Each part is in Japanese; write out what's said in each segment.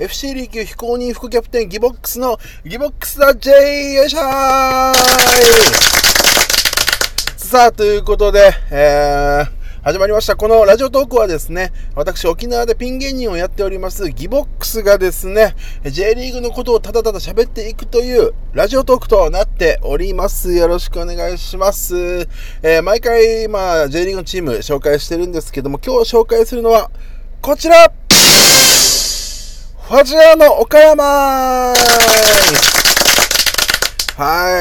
FC 琉球非公認副キャプテンギボックスのギボックスだ J! よいしょーさあ、ということで、えー、始まりました。このラジオトークはですね、私沖縄でピン芸人をやっておりますギボックスがですね、J リーグのことをただただ喋っていくというラジオトークとなっております。よろしくお願いします。えー、毎回、まあ、J リーグのチーム紹介してるんですけども、今日紹介するのは、こちらファジアの岡山は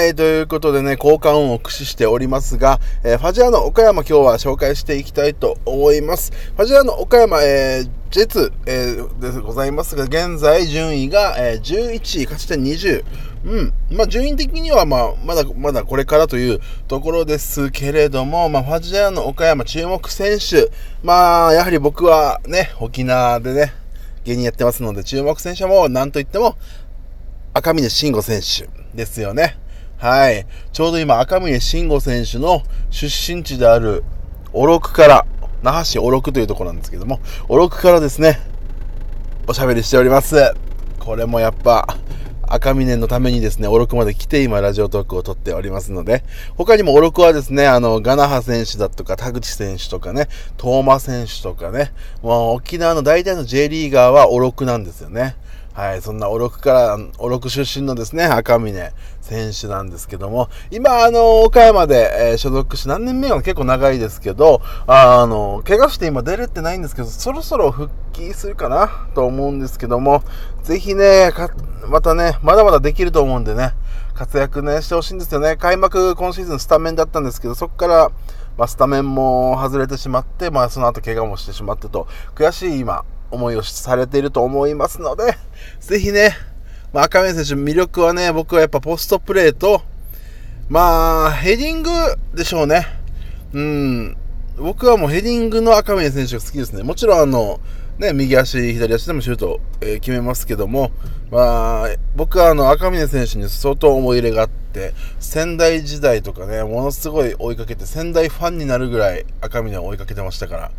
い。ということでね、効果音を駆使しておりますが、えー、ファジアの岡山今日は紹介していきたいと思います。ファジアの岡山、えー、ジェツ、えー、でございますが、現在順位が、えー、11位、勝ち点20。うん。まあ、順位的には、まあ、まだ、まだこれからというところですけれども、まあ、ファジアの岡山注目選手。まあ、やはり僕はね、沖縄でね、芸人やってますので、注目選手も、なんといっても、赤嶺慎吾選手ですよね。はい。ちょうど今、赤嶺慎吾選手の出身地である、小禄から、那覇市小禄というところなんですけども、小禄からですね、おしゃべりしております。これもやっぱ、赤峰のためにですね、オロクまで来て今ラジオトークを撮っておりますので、他にもオロクはですね、あの、ガナハ選手だとか、田口選手とかね、トーマ選手とかね、もう沖縄の大体の J リーガーはオロクなんですよね。はい、そんなおろくから、おろく出身のですね、赤嶺選手なんですけども、今、あの、岡山で、えー、所属し、何年目は結構長いですけど、あの、怪我して今出れてないんですけど、そろそろ復帰するかなと思うんですけども、ぜひね、またね、まだまだできると思うんでね、活躍ね、してほしいんですよね。開幕今シーズンスタメンだったんですけど、そこから、まあ、スタメンも外れてしまって、まあ、その後怪我もしてしまってと、悔しい今、思いをされていると思いますので、ぜひね、まあ、赤嶺選手の魅力はね、僕はやっぱポストプレーと、まあ、ヘディングでしょうね。うん。僕はもうヘディングの赤嶺選手が好きですね。もちろんあの、ね、右足、左足でもシュート、えー、決めますけども、まあ、僕はあの、赤嶺選手に相当思い入れがあって、仙台時代とかね、ものすごい追いかけて、仙台ファンになるぐらい赤嶺を追いかけてましたか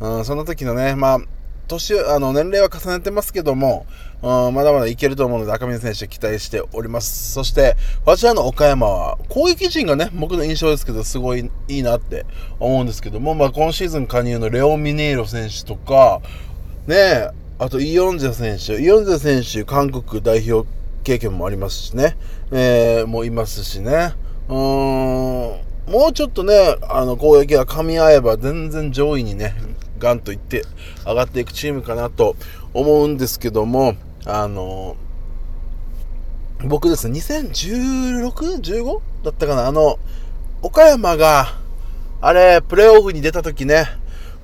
ら、うん、その時のね、まあ、年、あの、年齢は重ねてますけども、うん、まだまだいけると思うので、赤嶺選手期待しております。そして、こちらの岡山は、攻撃陣がね、僕の印象ですけど、すごいいいなって思うんですけども、まあ、今シーズン加入のレオ・ミネイロ選手とか、ねあと、イ・ヨンジェ選手、イ・ヨンジェ選手、韓国代表経験もありますしね、えー、もういますしね、うーん、もうちょっとね、あの、攻撃が噛み合えば全然上位にね、ガンといって上がっていくチームかなと思うんですけども、あの、僕ですね、2016?15? だったかな？あの、岡山が、あれ、プレーオフに出た時ね、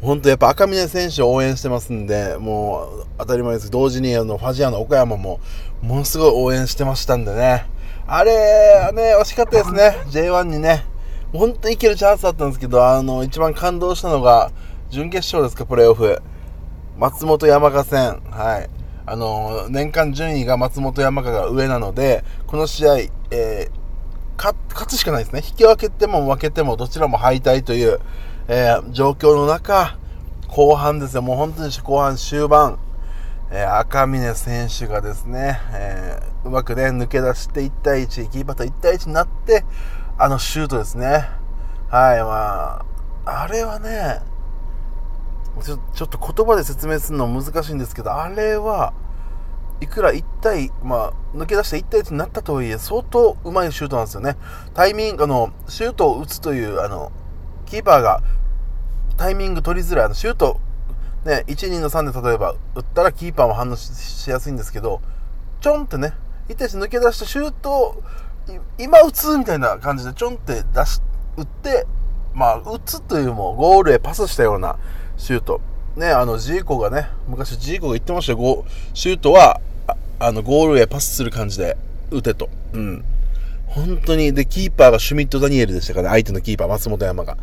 本当やっぱ赤嶺選手を応援してますんで、もう当たり前です。同時にあの、ファジアの岡山も、ものすごい応援してましたんでね。あれ、ね、惜しかったですね。J1 にね。本当にいけるチャンスだったんですけど、あの、一番感動したのが、準決勝ですか、プレーオフ。松本山雅戦。はい。あの、年間順位が松本山雅が上なので、この試合、えー、勝つしかないですね。引き分けても負けてもどちらも敗退という、えー、状況の中、後半ですよ。もう本当に後半終盤、えー、赤嶺選手がですね、えー、うまくね、抜け出して1対1、キーパーと1対1になって、あのシュートですね。はい、まあ、あれはね、ちょちょっと言葉で説明するの難しいんですけど、あれはいくら1対、まあ、抜け出して1対1になったとはいえ、相当うまいシュートなんですよね。タイミング、あの、シュートを打つという、あの、キーパーがタイミング取りづらい、あの、シュート、ね、1、2の3で例えば打ったらキーパーも反応しやすいんですけど、ちょんってね、1対1抜け出したシュートを、今打つみたいな感じでちょんって出し、打って、まあ、打つというよりもゴールへパスしたようなシュート。ね、あの、ジーコがね、昔ジーコが言ってましたよ、シュートは、あの、ゴールへパスする感じで打てと。うん。本当に、で、キーパーがシュミット・ダニエルでしたからね、相手のキーパー、松本山が。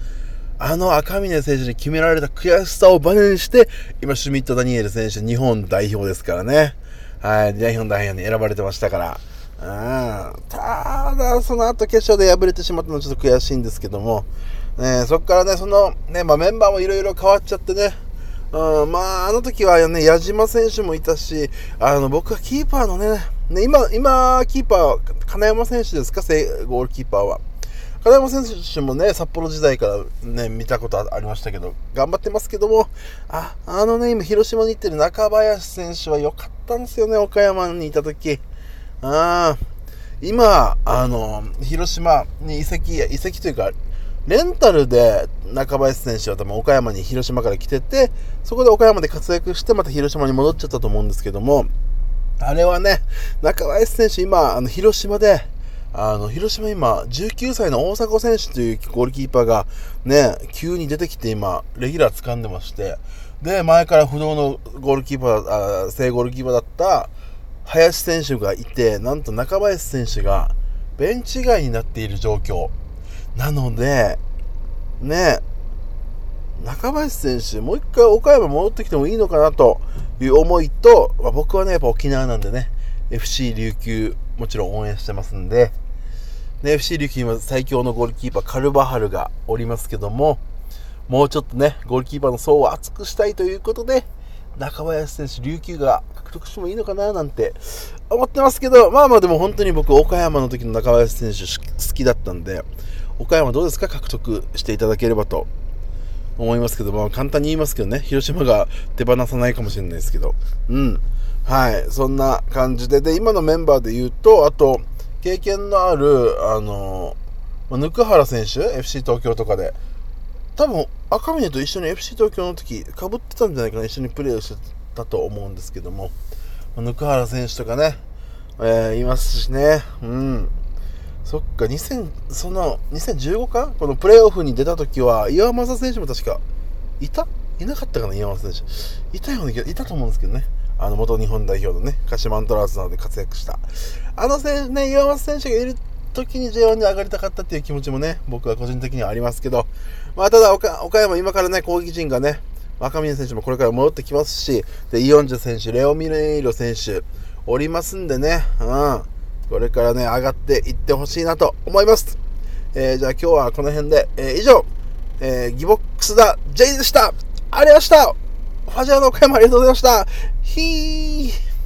あの赤嶺選手に決められた悔しさをバネにして、今、シュミット・ダニエル選手、日本代表ですからね。はい、日本代表に選ばれてましたから。うん。ただ、その後決勝で敗れてしまったのはちょっと悔しいんですけども、ね、そこからね、その、ね、まあ、メンバーもいろいろ変わっちゃってね、うん、まあ、あの時はね、矢島選手もいたし、あの、僕はキーパーのね、ね今、今、キーパー、金山選手ですか、ゴールキーパーは。金山選手もね、札幌時代からね、見たことありましたけど、頑張ってますけども、あ、あのね、今、広島に行ってる中林選手は良かったんですよね、岡山にいた時。あ今、あの、広島に移籍、移籍というか、レンタルで中林選手は多分岡山に広島から来てて、そこで岡山で活躍してまた広島に戻っちゃったと思うんですけども、あれはね、中林選手今、あの、広島で、あの、広島今、19歳の大迫選手というゴールキーパーがね、急に出てきて今、レギュラー掴んでまして、で、前から不動のゴールキーパー、あ正ゴールキーパーだった林選手がいて、なんと中林選手がベンチ外になっている状況。なので、ね、中林選手、もう一回岡山戻ってきてもいいのかなという思いと、まあ、僕はね、やっぱ沖縄なんでね、FC 琉球、もちろん応援してますんで、ね、FC 琉球今最強のゴールキーパー、カルバハルがおりますけども、もうちょっとね、ゴールキーパーの層を厚くしたいということで、中林選手、琉球が獲得してもいいのかななんて思ってますけど、まあまあでも本当に僕、岡山の時の中林選手好きだったんで、岡山どうですか？獲得していただければと。思いますけど、まあ簡単に言いますけどね、広島が手放さないかもしれないですけど、うん。はい、そんな感じで、で、今のメンバーで言うと、あと、経験のある、あの、ぬくはら選手、FC 東京とかで、多分、赤嶺と一緒に FC 東京の時、かぶってたんじゃないかな、一緒にプレーをしてたと思うんですけども、ぬくはら選手とかね、えー、いますしね、うん。そっか、2000、その、2015か？このプレーオフに出た時は、岩政選手も確か、いた？いなかったかな岩政選手。いたよね、いたと思うんですけどね。あの、元日本代表のね、鹿島アントラーズなどで活躍した。あの選手ね、岩政選手がいる時に J1 に上がりたかったっていう気持ちもね、僕は個人的にはありますけど、まあ、ただ岡、岡山今からね、攻撃陣がね、若宮選手もこれから戻ってきますし、で、イオンジュ選手、レオミレイロ選手、おりますんでね、うん。これからね、上がっていってほしいなと思います。えー、じゃあ今日はこの辺で、えー、以上、えー、ギボックスだ J でした。ありがとうございました。ファジアの岡山ありがとうございました。ひー。